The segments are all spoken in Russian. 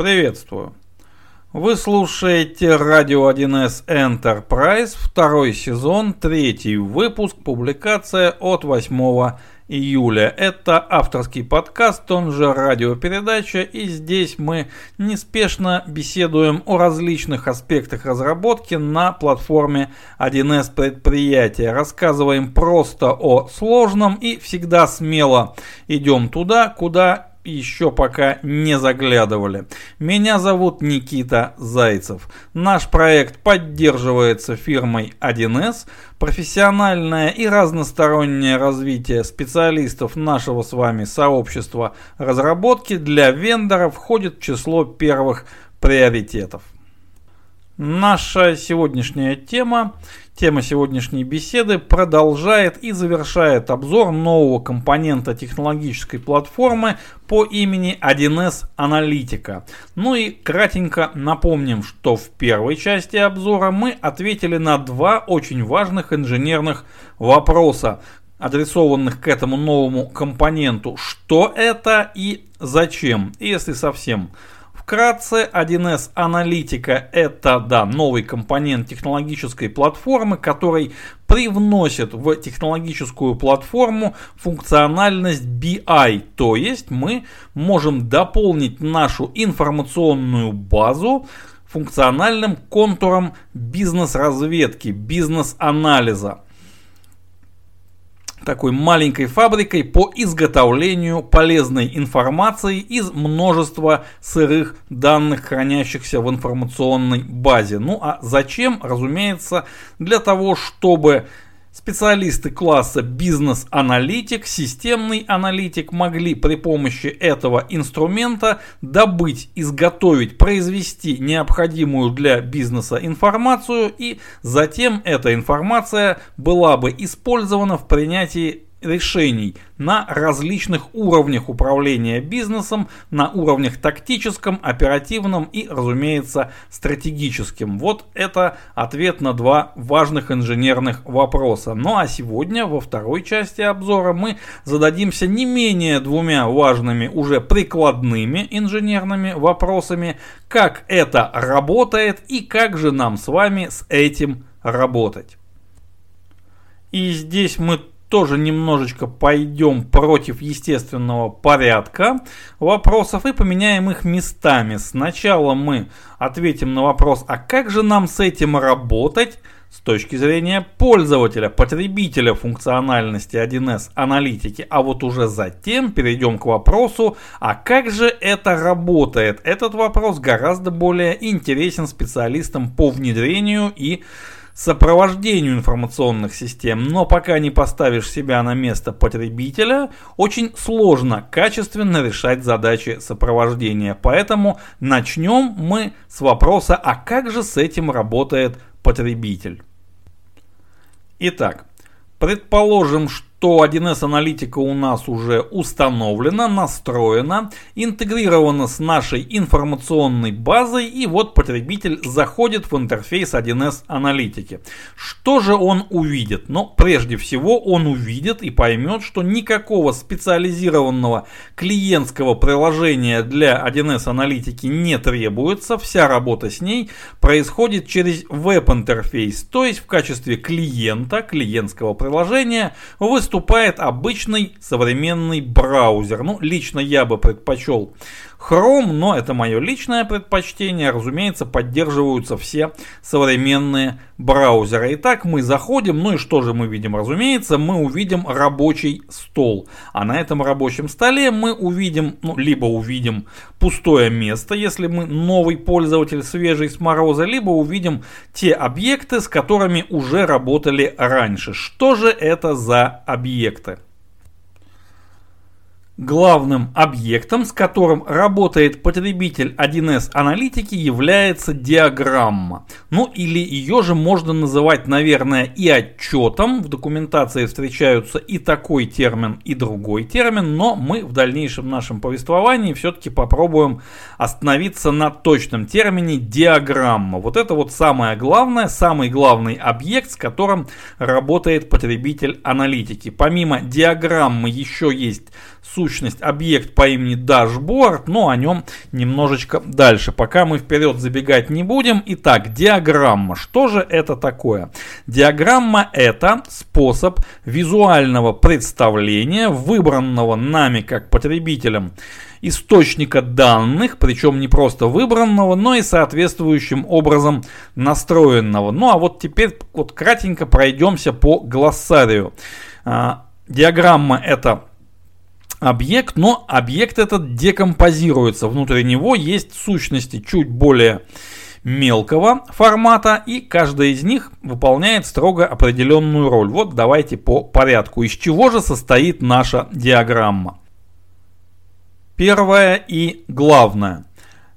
Приветствую. Вы слушаете радио 1С Enterprise, второй сезон, третий выпуск, публикация от 8 июля. Это авторский подкаст, он же радиопередача, и здесь мы неспешно беседуем о различных аспектах разработки на платформе 1С предприятия. Рассказываем просто о сложном и всегда смело идем туда, куда еще пока не заглядывали. Меня зовут Никита Зайцев. Наш проект поддерживается фирмой 1С. Профессиональное и разностороннее развитие специалистов нашего с вами сообщества разработки для вендоров входит в число первых приоритетов. Наша сегодняшняя тема Тема сегодняшней беседы продолжает и завершает обзор нового компонента технологической платформы по имени 1С Аналитика. Ну и кратенько напомним, что в первой части обзора мы ответили на два очень важных инженерных вопроса, адресованных к этому новому компоненту. Что это и зачем, если совсем Вкратце, 1С аналитика это, да, новый компонент технологической платформы, который привносит в технологическую платформу функциональность BI, то есть мы можем дополнить нашу информационную базу функциональным контуром бизнес-разведки, бизнес-анализа такой маленькой фабрикой по изготовлению полезной информации из множества сырых данных, хранящихся в информационной базе. Ну а зачем? Разумеется, для того, чтобы Специалисты класса бизнес-аналитик, системный аналитик могли при помощи этого инструмента добыть, изготовить, произвести необходимую для бизнеса информацию и затем эта информация была бы использована в принятии решений на различных уровнях управления бизнесом, на уровнях тактическом, оперативном и, разумеется, стратегическим. Вот это ответ на два важных инженерных вопроса. Ну а сегодня во второй части обзора мы зададимся не менее двумя важными уже прикладными инженерными вопросами, как это работает и как же нам с вами с этим работать. И здесь мы тоже немножечко пойдем против естественного порядка вопросов и поменяем их местами. Сначала мы ответим на вопрос, а как же нам с этим работать с точки зрения пользователя, потребителя функциональности 1С аналитики, а вот уже затем перейдем к вопросу, а как же это работает? Этот вопрос гораздо более интересен специалистам по внедрению и сопровождению информационных систем, но пока не поставишь себя на место потребителя, очень сложно качественно решать задачи сопровождения. Поэтому начнем мы с вопроса, а как же с этим работает потребитель? Итак, предположим, что то 1С аналитика у нас уже установлена, настроена, интегрирована с нашей информационной базой и вот потребитель заходит в интерфейс 1С аналитики. Что же он увидит? Ну, прежде всего он увидит и поймет, что никакого специализированного клиентского приложения для 1С аналитики не требуется, вся работа с ней происходит через веб-интерфейс, то есть в качестве клиента, клиентского приложения вы выступает обычный современный браузер. Ну, лично я бы предпочел Chrome, но это мое личное предпочтение. Разумеется, поддерживаются все современные браузеры. Итак, мы заходим, ну и что же мы видим? Разумеется, мы увидим рабочий стол. А на этом рабочем столе мы увидим, ну, либо увидим пустое место, если мы новый пользователь, свежий с мороза, либо увидим те объекты, с которыми уже работали раньше. Что же это за объекты? Главным объектом, с которым работает потребитель 1С аналитики, является диаграмма. Ну или ее же можно называть, наверное, и отчетом. В документации встречаются и такой термин, и другой термин, но мы в дальнейшем нашем повествовании все-таки попробуем остановиться на точном термине диаграмма. Вот это вот самое главное, самый главный объект, с которым работает потребитель аналитики. Помимо диаграммы еще есть сущность объект по имени Dashboard, но о нем немножечко дальше. Пока мы вперед забегать не будем. Итак, диаграмма. Что же это такое? Диаграмма это способ визуального представления выбранного нами как потребителем источника данных, причем не просто выбранного, но и соответствующим образом настроенного. Ну а вот теперь вот кратенько пройдемся по глоссарию. А, диаграмма это объект, но объект этот декомпозируется. Внутри него есть сущности чуть более мелкого формата, и каждая из них выполняет строго определенную роль. Вот давайте по порядку. Из чего же состоит наша диаграмма? Первое и главное.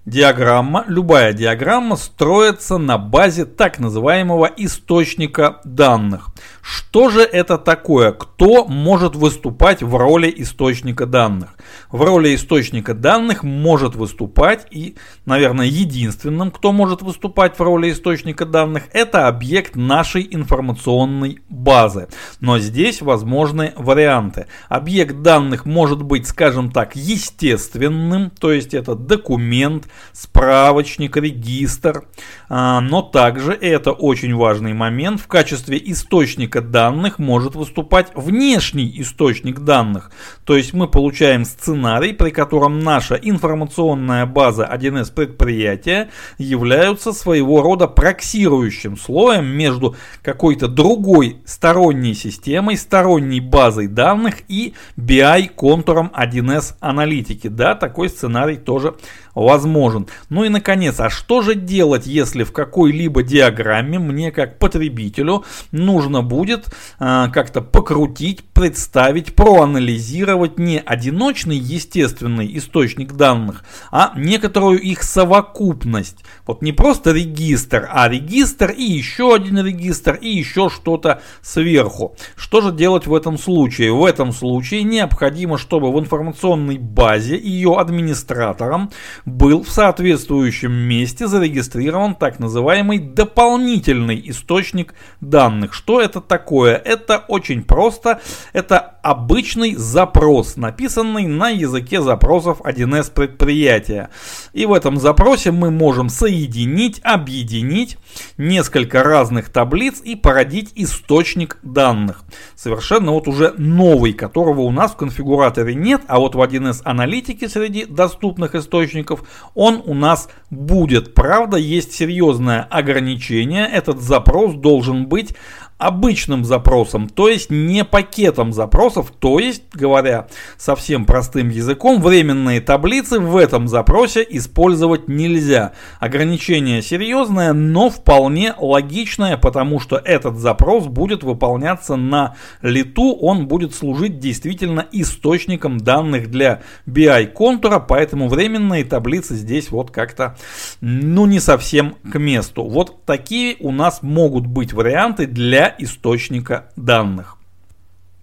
Диаграмма, любая диаграмма строится на базе так называемого источника данных. Что же это такое? Кто может выступать в роли источника данных? В роли источника данных может выступать и, наверное, единственным, кто может выступать в роли источника данных, это объект нашей информационной базы. Но здесь возможны варианты. Объект данных может быть, скажем так, естественным, то есть это документ, справочник, регистр, а, но также, это очень важный момент, в качестве источника данных может выступать внешний источник данных. То есть мы получаем сценарий, при котором наша информационная база 1С предприятия являются своего рода проксирующим слоем между какой-то другой сторонней системой, сторонней базой данных и BI-контуром 1С аналитики. Да, такой сценарий тоже возможен. Ну и наконец, а что же делать, если в какой-либо диаграмме мне как потребителю нужно будет э, как-то покрутить, представить, проанализировать не одиночный естественный источник данных, а некоторую их совокупность. Вот не просто регистр, а регистр и еще один регистр и еще что-то сверху. Что же делать в этом случае? В этом случае необходимо, чтобы в информационной базе ее администратором был в соответствующем месте зарегистрирован так называемый дополнительный источник данных. Что это такое? Это очень просто. Это обычный запрос, написанный на языке запросов 1С предприятия. И в этом запросе мы можем соединить, объединить несколько разных таблиц и породить источник данных. Совершенно вот уже новый, которого у нас в конфигураторе нет, а вот в 1С аналитике среди доступных источников он у нас будет. Правда, есть серьезное ограничение. Этот запрос должен быть обычным запросом, то есть не пакетом запросов, то есть, говоря совсем простым языком, временные таблицы в этом запросе использовать нельзя. Ограничение серьезное, но вполне логичное, потому что этот запрос будет выполняться на лету, он будет служить действительно источником данных для BI-контура, поэтому временные таблицы здесь вот как-то, ну, не совсем к месту. Вот такие у нас могут быть варианты для источника данных.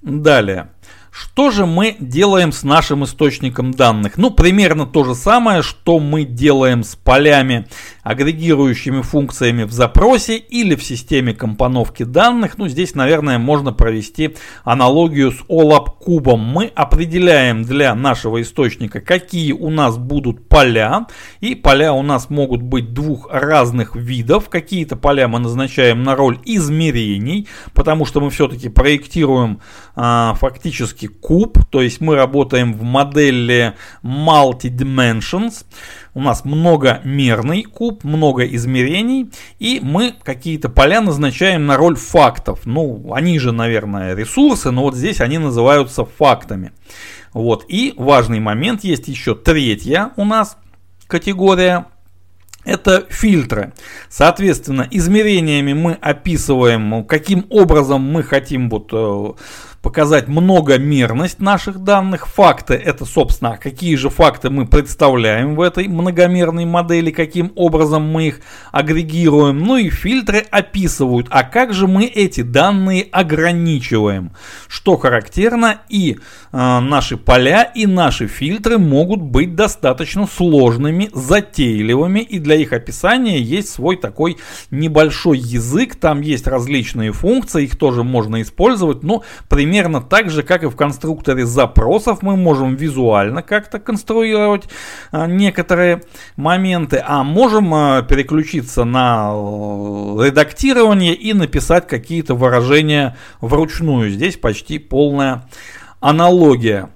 Далее. Что же мы делаем с нашим источником данных? Ну, примерно то же самое, что мы делаем с полями, агрегирующими функциями в запросе или в системе компоновки данных. Ну, здесь, наверное, можно провести аналогию с OLAP кубом. Мы определяем для нашего источника, какие у нас будут поля. И поля у нас могут быть двух разных видов. Какие-то поля мы назначаем на роль измерений, потому что мы все-таки проектируем фактически куб, то есть мы работаем в модели multi-dimensions. У нас многомерный куб, много измерений, и мы какие-то поля назначаем на роль фактов. Ну, они же, наверное, ресурсы, но вот здесь они называются фактами. Вот. И важный момент, есть еще третья у нас категория это фильтры. Соответственно, измерениями мы описываем, каким образом мы хотим вот э, показать многомерность наших данных. Факты это, собственно, какие же факты мы представляем в этой многомерной модели, каким образом мы их агрегируем. Ну и фильтры описывают, а как же мы эти данные ограничиваем. Что характерно, и э, наши поля, и наши фильтры могут быть достаточно сложными, затейливыми, и для их описания есть свой такой небольшой язык, там есть различные функции, их тоже можно использовать, но примерно примерно так же, как и в конструкторе запросов, мы можем визуально как-то конструировать а, некоторые моменты, а можем а, переключиться на э, редактирование и написать какие-то выражения вручную. Здесь почти полная аналогия.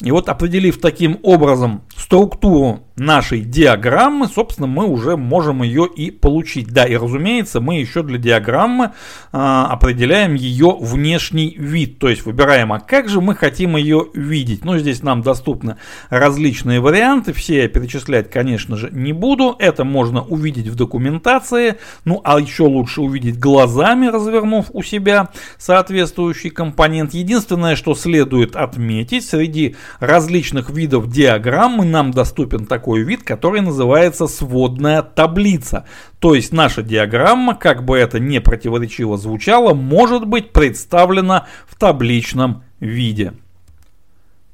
И вот определив таким образом структуру нашей диаграммы, собственно, мы уже можем ее и получить. Да, и разумеется, мы еще для диаграммы а, определяем ее внешний вид, то есть выбираем, а как же мы хотим ее видеть. Ну, здесь нам доступны различные варианты, все я перечислять, конечно же, не буду. Это можно увидеть в документации, ну, а еще лучше увидеть глазами, развернув у себя соответствующий компонент. Единственное, что следует отметить, среди различных видов диаграммы нам доступен такой вид, который называется сводная таблица. То есть наша диаграмма, как бы это не противоречиво звучало, может быть представлена в табличном виде.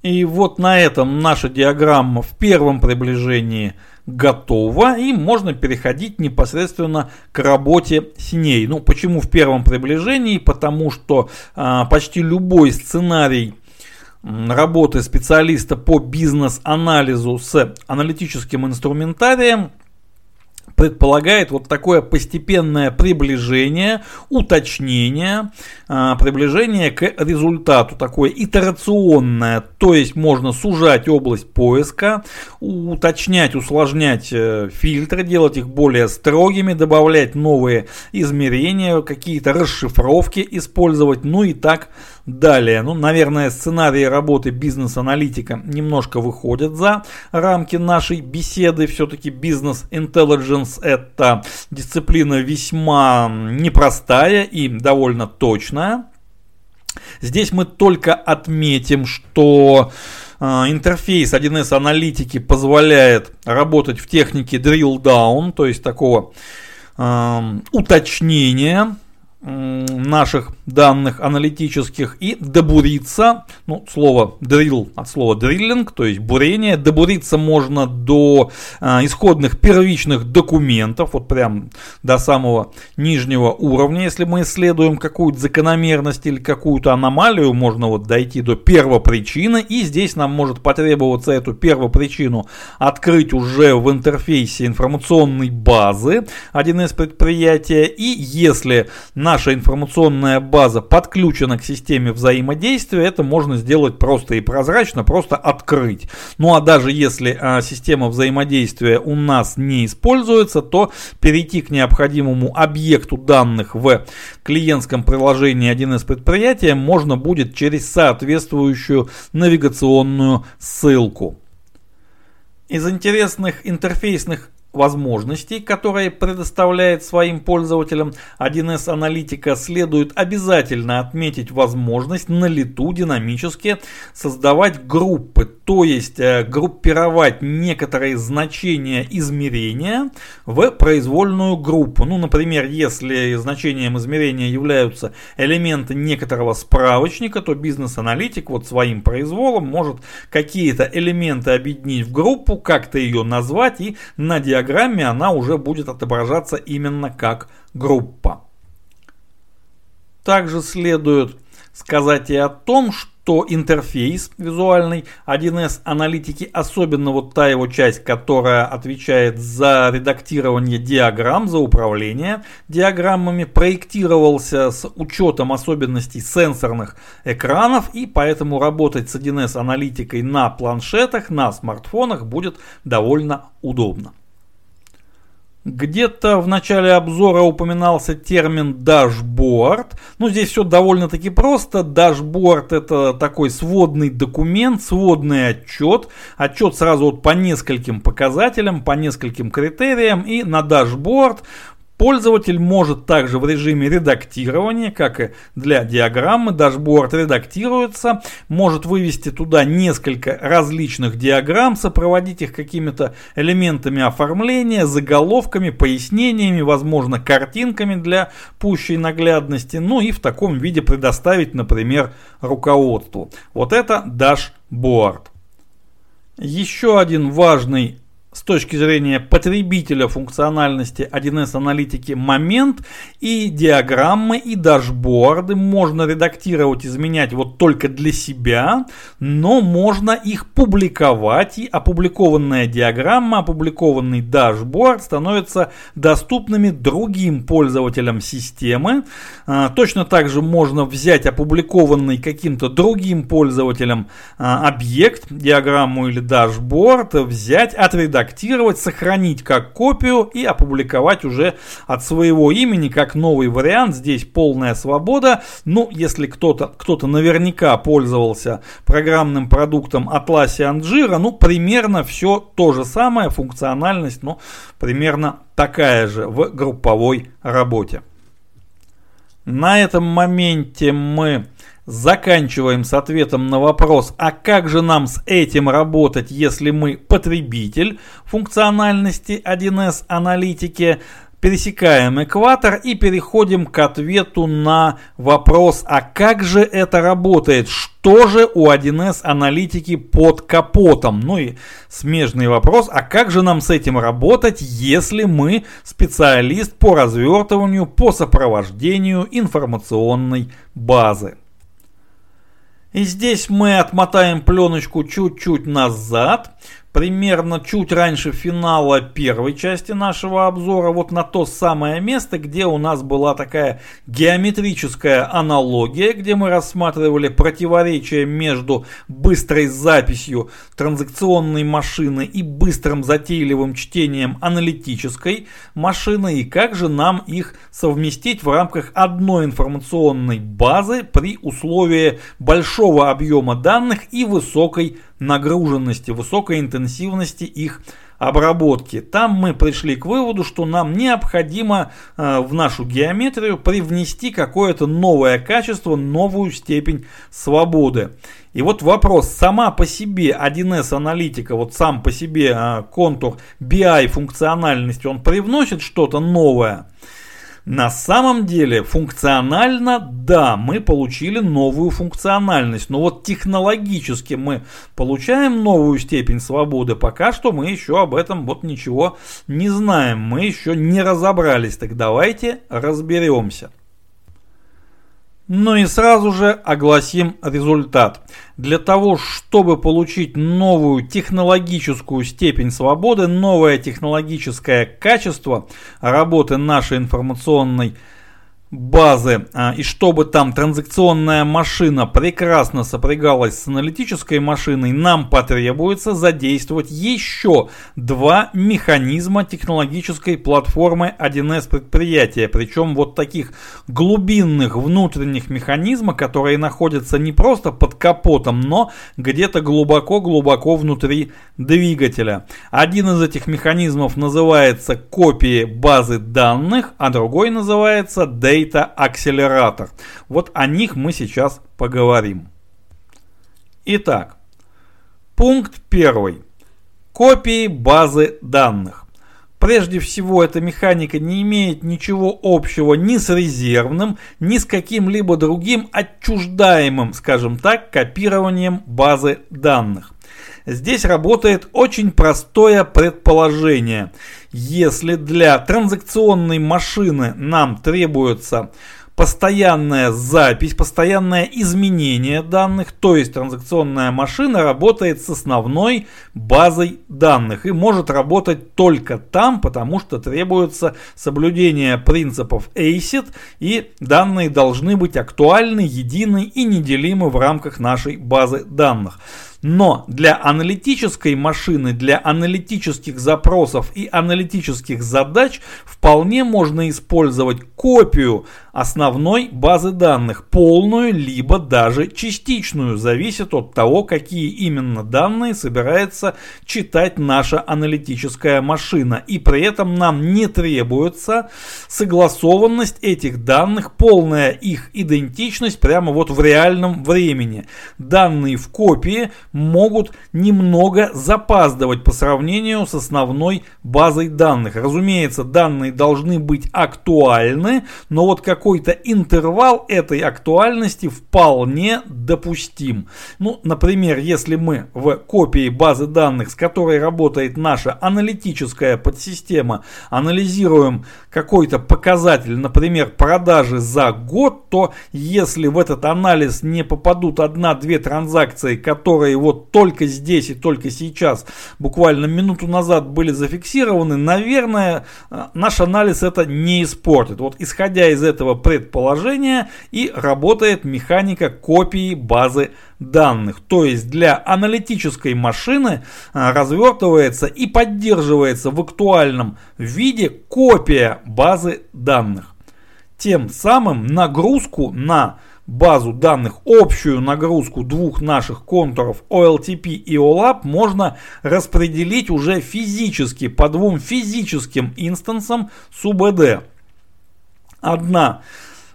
И вот на этом наша диаграмма в первом приближении готова, и можно переходить непосредственно к работе с ней. Ну, почему в первом приближении? Потому что а, почти любой сценарий работы специалиста по бизнес-анализу с аналитическим инструментарием предполагает вот такое постепенное приближение, уточнение, а, приближение к результату, такое итерационное, то есть можно сужать область поиска, уточнять, усложнять э, фильтры, делать их более строгими, добавлять новые измерения, какие-то расшифровки использовать, ну и так далее. Ну, наверное, сценарии работы бизнес-аналитика немножко выходят за рамки нашей беседы. Все-таки бизнес-интеллигенс это дисциплина весьма непростая и довольно точная. Здесь мы только отметим, что э, интерфейс 1С аналитики позволяет работать в технике drill down, то есть такого э, уточнения наших данных аналитических и добуриться, ну, слово drill от слова drilling, то есть бурение, добуриться можно до э, исходных первичных документов, вот прям до самого нижнего уровня, если мы исследуем какую-то закономерность или какую-то аномалию, можно вот дойти до первопричины, и здесь нам может потребоваться эту первопричину открыть уже в интерфейсе информационной базы 1С предприятия, и если на наша информационная база подключена к системе взаимодействия, это можно сделать просто и прозрачно, просто открыть. Ну а даже если а, система взаимодействия у нас не используется, то перейти к необходимому объекту данных в клиентском приложении 1С предприятия можно будет через соответствующую навигационную ссылку. Из интересных интерфейсных возможностей, которые предоставляет своим пользователям 1С аналитика, следует обязательно отметить возможность на лету динамически создавать группы, то есть э, группировать некоторые значения измерения в произвольную группу. Ну, например, если значением измерения являются элементы некоторого справочника, то бизнес-аналитик вот своим произволом может какие-то элементы объединить в группу, как-то ее назвать и на диаграмме диаграмме она уже будет отображаться именно как группа. Также следует сказать и о том, что интерфейс визуальный 1С аналитики, особенно вот та его часть, которая отвечает за редактирование диаграмм, за управление диаграммами, проектировался с учетом особенностей сенсорных экранов, и поэтому работать с 1С аналитикой на планшетах, на смартфонах будет довольно удобно. Где-то в начале обзора упоминался термин дашборд. Ну, здесь все довольно-таки просто. Дашборд это такой сводный документ, сводный отчет. Отчет сразу вот по нескольким показателям, по нескольким критериям. И на дашборд Пользователь может также в режиме редактирования, как и для диаграммы, дашборд редактируется, может вывести туда несколько различных диаграмм, сопроводить их какими-то элементами оформления, заголовками, пояснениями, возможно, картинками для пущей наглядности, ну и в таком виде предоставить, например, руководству. Вот это дашборд. Еще один важный с точки зрения потребителя функциональности 1С аналитики момент и диаграммы и дашборды можно редактировать, изменять вот только для себя, но можно их публиковать и опубликованная диаграмма, опубликованный дашборд становятся доступными другим пользователям системы. А, точно так же можно взять опубликованный каким-то другим пользователям а, объект, диаграмму или дашборд, взять, отредактировать, сохранить как копию и опубликовать уже от своего имени как новый вариант. Здесь полная свобода. Ну, если кто-то кто наверняка пользовался программным продуктом Atlassian Jira, ну, примерно все то же самое, функциональность, ну, примерно такая же в групповой работе. На этом моменте мы заканчиваем с ответом на вопрос, а как же нам с этим работать, если мы потребитель функциональности 1С аналитики пересекаем экватор и переходим к ответу на вопрос, а как же это работает, что же у 1С аналитики под капотом? Ну и смежный вопрос, а как же нам с этим работать, если мы специалист по развертыванию, по сопровождению информационной базы? И здесь мы отмотаем пленочку чуть-чуть назад примерно чуть раньше финала первой части нашего обзора, вот на то самое место, где у нас была такая геометрическая аналогия, где мы рассматривали противоречие между быстрой записью транзакционной машины и быстрым затейливым чтением аналитической машины, и как же нам их совместить в рамках одной информационной базы при условии большого объема данных и высокой нагруженности, высокой интенсивности их обработки. Там мы пришли к выводу, что нам необходимо э, в нашу геометрию привнести какое-то новое качество, новую степень свободы. И вот вопрос, сама по себе 1С аналитика, вот сам по себе э, контур BI функциональности, он привносит что-то новое? На самом деле, функционально, да, мы получили новую функциональность, но вот технологически мы получаем новую степень свободы, пока что мы еще об этом вот ничего не знаем, мы еще не разобрались, так давайте разберемся. Ну и сразу же огласим результат. Для того, чтобы получить новую технологическую степень свободы, новое технологическое качество работы нашей информационной базы, а, и чтобы там транзакционная машина прекрасно сопрягалась с аналитической машиной, нам потребуется задействовать еще два механизма технологической платформы 1С предприятия. Причем вот таких глубинных внутренних механизмов, которые находятся не просто под капотом, но где-то глубоко-глубоко внутри двигателя. Один из этих механизмов называется копии базы данных, а другой называется Data Accelerator. Вот о них мы сейчас поговорим. Итак, пункт первый. Копии базы данных. Прежде всего, эта механика не имеет ничего общего ни с резервным, ни с каким-либо другим отчуждаемым, скажем так, копированием базы данных. Здесь работает очень простое предположение. Если для транзакционной машины нам требуется постоянная запись, постоянное изменение данных, то есть транзакционная машина работает с основной базой данных и может работать только там, потому что требуется соблюдение принципов ACID и данные должны быть актуальны, едины и неделимы в рамках нашей базы данных. Но для аналитической машины, для аналитических запросов и аналитических задач вполне можно использовать копию основной базы данных, полную либо даже частичную, зависит от того, какие именно данные собирается читать наша аналитическая машина. И при этом нам не требуется согласованность этих данных, полная их идентичность прямо вот в реальном времени. Данные в копии могут немного запаздывать по сравнению с основной базой данных. Разумеется, данные должны быть актуальны, но вот какой-то интервал этой актуальности вполне допустим. Ну, например, если мы в копии базы данных, с которой работает наша аналитическая подсистема, анализируем какой-то показатель, например, продажи за год, то если в этот анализ не попадут одна-две транзакции, которые вот только здесь и только сейчас, буквально минуту назад были зафиксированы, наверное, э, наш анализ это не испортит. Вот исходя из этого предположения и работает механика копии базы данных. То есть для аналитической машины э, развертывается и поддерживается в актуальном виде копия базы данных. Тем самым нагрузку на базу данных, общую нагрузку двух наших контуров OLTP и OLAP можно распределить уже физически по двум физическим инстансам SUBD. Одна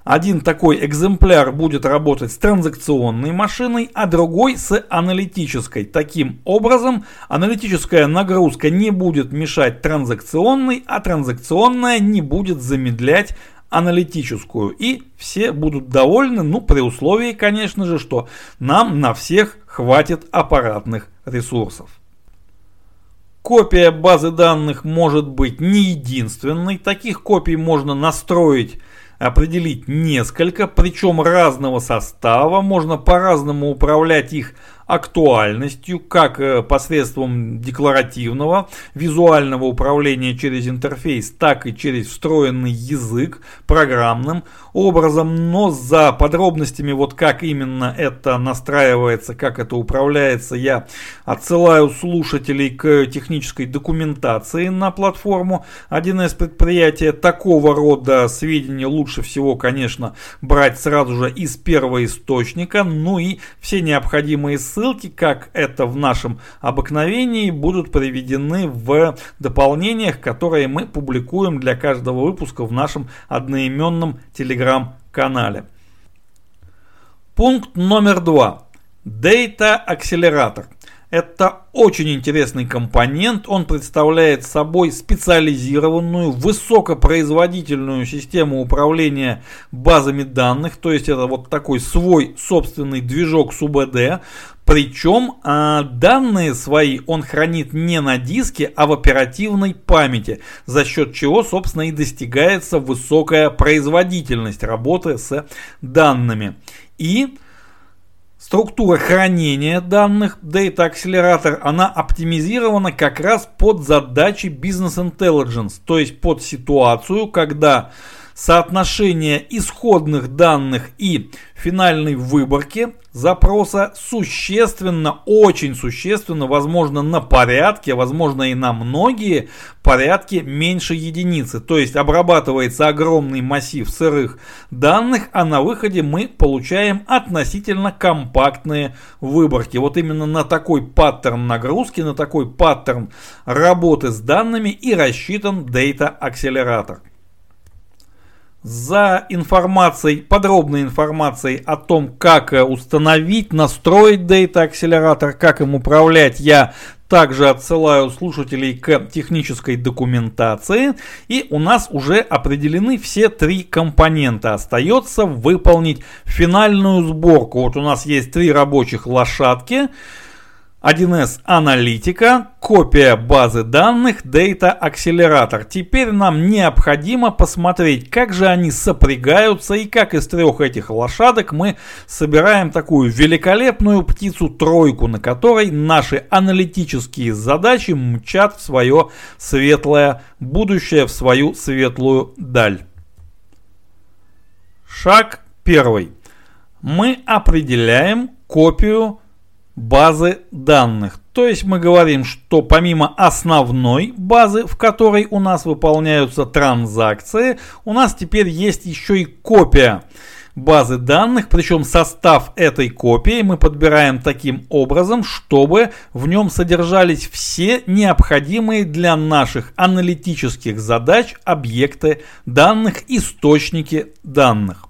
один такой экземпляр будет работать с транзакционной машиной, а другой с аналитической. Таким образом, аналитическая нагрузка не будет мешать транзакционной, а транзакционная не будет замедлять аналитическую. И все будут довольны, ну при условии, конечно же, что нам на всех хватит аппаратных ресурсов. Копия базы данных может быть не единственной. Таких копий можно настроить определить несколько, причем разного состава, можно по-разному управлять их актуальностью, как э, посредством декларативного визуального управления через интерфейс, так и через встроенный язык программным образом, но за подробностями, вот как именно это настраивается, как это управляется, я отсылаю слушателей к технической документации на платформу 1С предприятия. Такого рода сведения лучше всего, конечно, брать сразу же из первого источника, ну и все необходимые ссылки ссылки, как это в нашем обыкновении, будут приведены в дополнениях, которые мы публикуем для каждого выпуска в нашем одноименном телеграм-канале. Пункт номер два. Data акселератор. Это очень интересный компонент. Он представляет собой специализированную, высокопроизводительную систему управления базами данных. То есть это вот такой свой собственный движок СУБД. Причем а, данные свои он хранит не на диске, а в оперативной памяти, за счет чего, собственно, и достигается высокая производительность работы с данными. И Структура хранения данных Data Accelerator, она оптимизирована как раз под задачи Business Intelligence, то есть под ситуацию, когда соотношение исходных данных и финальной выборки запроса существенно, очень существенно, возможно на порядке, возможно и на многие порядки меньше единицы. То есть обрабатывается огромный массив сырых данных, а на выходе мы получаем относительно компактные выборки. Вот именно на такой паттерн нагрузки, на такой паттерн работы с данными и рассчитан Data акселератор. За информацией, подробной информацией о том, как э, установить, настроить Data акселератор, как им управлять, я также отсылаю слушателей к технической документации. И у нас уже определены все три компонента. Остается выполнить финальную сборку. Вот у нас есть три рабочих лошадки. 1С аналитика, копия базы данных, Data акселератор. Теперь нам необходимо посмотреть, как же они сопрягаются и как из трех этих лошадок мы собираем такую великолепную птицу-тройку, на которой наши аналитические задачи мчат в свое светлое будущее, в свою светлую даль. Шаг первый. Мы определяем копию базы данных. То есть мы говорим, что помимо основной базы, в которой у нас выполняются транзакции, у нас теперь есть еще и копия базы данных, причем состав этой копии мы подбираем таким образом, чтобы в нем содержались все необходимые для наших аналитических задач объекты данных, источники данных.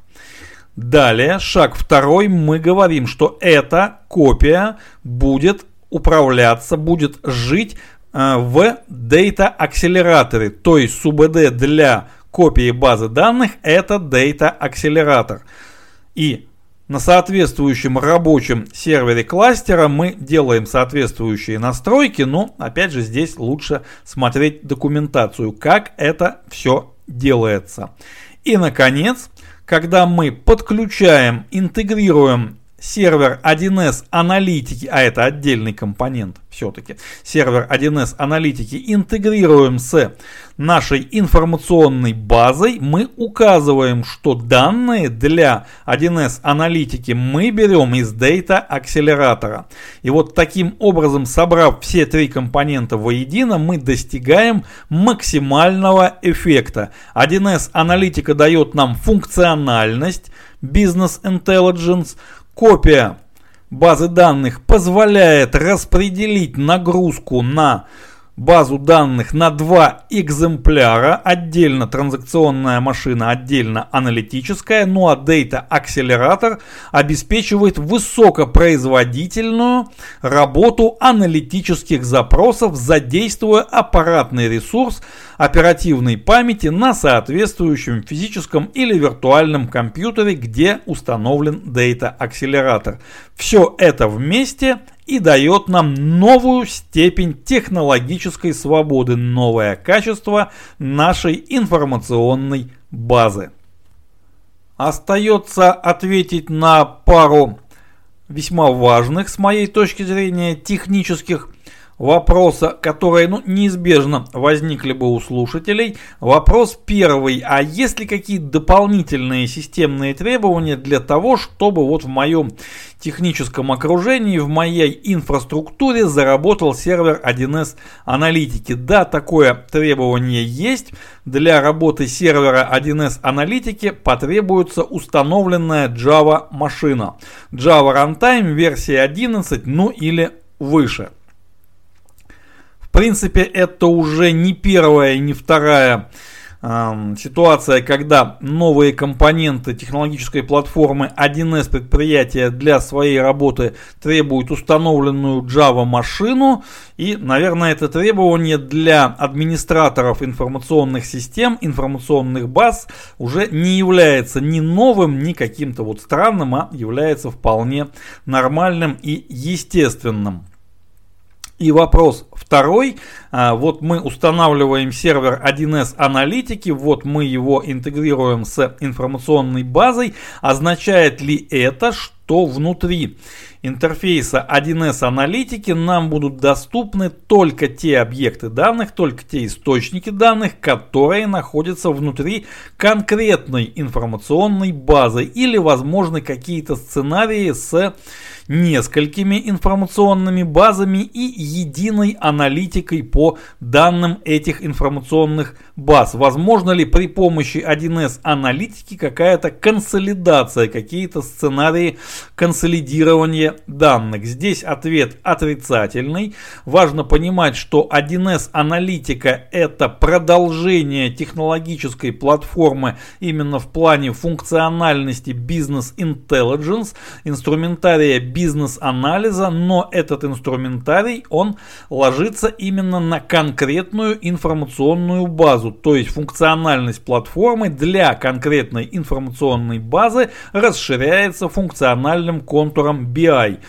Далее, шаг второй, мы говорим, что эта копия будет управляться, будет жить э, в Data акселераторе, то есть SUBD для копии базы данных это Data Accelerator. И на соответствующем рабочем сервере кластера мы делаем соответствующие настройки, но опять же здесь лучше смотреть документацию, как это все делается. И наконец, когда мы подключаем, интегрируем сервер 1С аналитики, а это отдельный компонент все-таки, сервер 1С аналитики интегрируем с нашей информационной базой, мы указываем, что данные для 1С аналитики мы берем из Data акселератора. И вот таким образом, собрав все три компонента воедино, мы достигаем максимального эффекта. 1С аналитика дает нам функциональность, бизнес intelligence, Копия базы данных позволяет распределить нагрузку на базу данных на два экземпляра, отдельно транзакционная машина, отдельно аналитическая, ну а Data акселератор обеспечивает высокопроизводительную работу аналитических запросов, задействуя аппаратный ресурс оперативной памяти на соответствующем физическом или виртуальном компьютере, где установлен Data акселератор. Все это вместе и дает нам новую степень технологической свободы, новое качество нашей информационной базы. Остается ответить на пару весьма важных, с моей точки зрения, технических вопроса, которые ну, неизбежно возникли бы у слушателей. Вопрос первый. А есть ли какие дополнительные системные требования для того, чтобы вот в моем техническом окружении, в моей инфраструктуре заработал сервер 1С аналитики? Да, такое требование есть. Для работы сервера 1С аналитики потребуется установленная Java машина. Java Runtime версия 11, ну или выше. Принципе, это уже не первая не вторая ситуация, когда новые компоненты технологической платформы 1С предприятия для своей работы требуют установленную Java машину. И, наверное, это требование для администраторов информационных систем, информационных баз уже не является ни новым, ни каким-то вот странным, а является вполне нормальным и естественным. И вопрос второй. А, вот мы устанавливаем сервер 1С аналитики, вот мы его интегрируем с информационной базой. Означает ли это, что внутри интерфейса 1С аналитики нам будут доступны только те объекты данных, только те источники данных, которые находятся внутри конкретной информационной базы или возможны какие-то сценарии с несколькими информационными базами и единой аналитикой по данным этих информационных баз. Возможно ли при помощи 1С аналитики какая-то консолидация, какие-то сценарии консолидирования данных? Здесь ответ отрицательный. Важно понимать, что 1С аналитика это продолжение технологической платформы именно в плане функциональности бизнес intelligence, инструментария бизнес-анализа, но этот инструментарий, он ложится именно на конкретную информационную базу, то есть функциональность платформы для конкретной информационной базы расширяется функциональным контуром BI.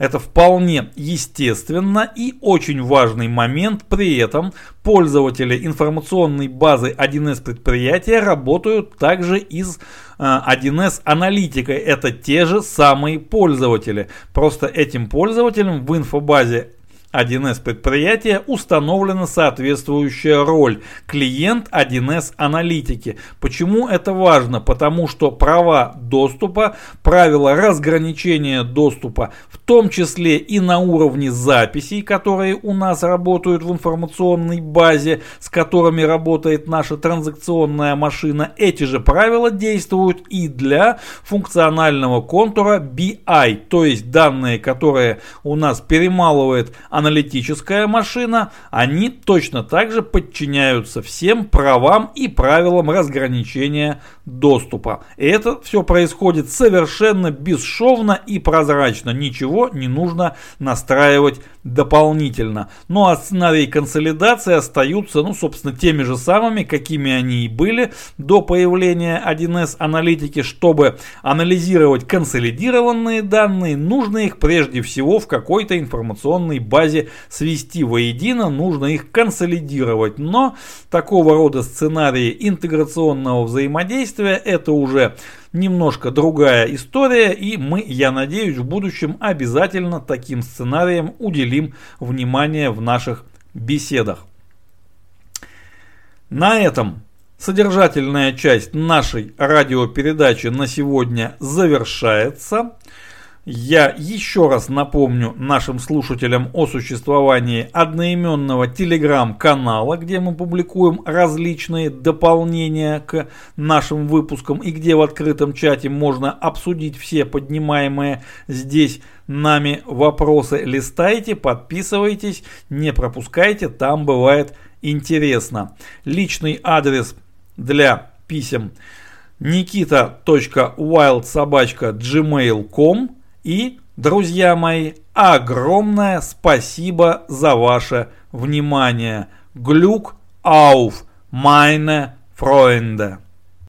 Это вполне естественно и очень важный момент. При этом пользователи информационной базы 1С предприятия работают также из 1С э, аналитикой. Это те же самые пользователи. Просто этим пользователям в инфобазе 1С предприятия установлена соответствующая роль клиент 1С аналитики. Почему это важно? Потому что права доступа, правила разграничения доступа, в том числе и на уровне записей, которые у нас работают в информационной базе, с которыми работает наша транзакционная машина, эти же правила действуют и для функционального контура BI, то есть данные, которые у нас перемалывает аналитическая машина, они точно так же подчиняются всем правам и правилам разграничения доступа. Это все происходит совершенно бесшовно и прозрачно. Ничего не нужно настраивать дополнительно. Ну а сценарии консолидации остаются, ну, собственно, теми же самыми, какими они и были до появления 1С аналитики. Чтобы анализировать консолидированные данные, нужно их прежде всего в какой-то информационной базе свести воедино, нужно их консолидировать. Но такого рода сценарии интеграционного взаимодействия это уже немножко другая история, и мы, я надеюсь, в будущем обязательно таким сценариям уделим внимание в наших беседах. На этом содержательная часть нашей радиопередачи на сегодня завершается. Я еще раз напомню нашим слушателям о существовании одноименного телеграм-канала, где мы публикуем различные дополнения к нашим выпускам и где в открытом чате можно обсудить все поднимаемые здесь нами вопросы. Листайте, подписывайтесь, не пропускайте, там бывает интересно. Личный адрес для писем nikita.wildsobachka.gmail.com и, друзья мои, огромное спасибо за ваше внимание. Глюк ауф, meine Freunde.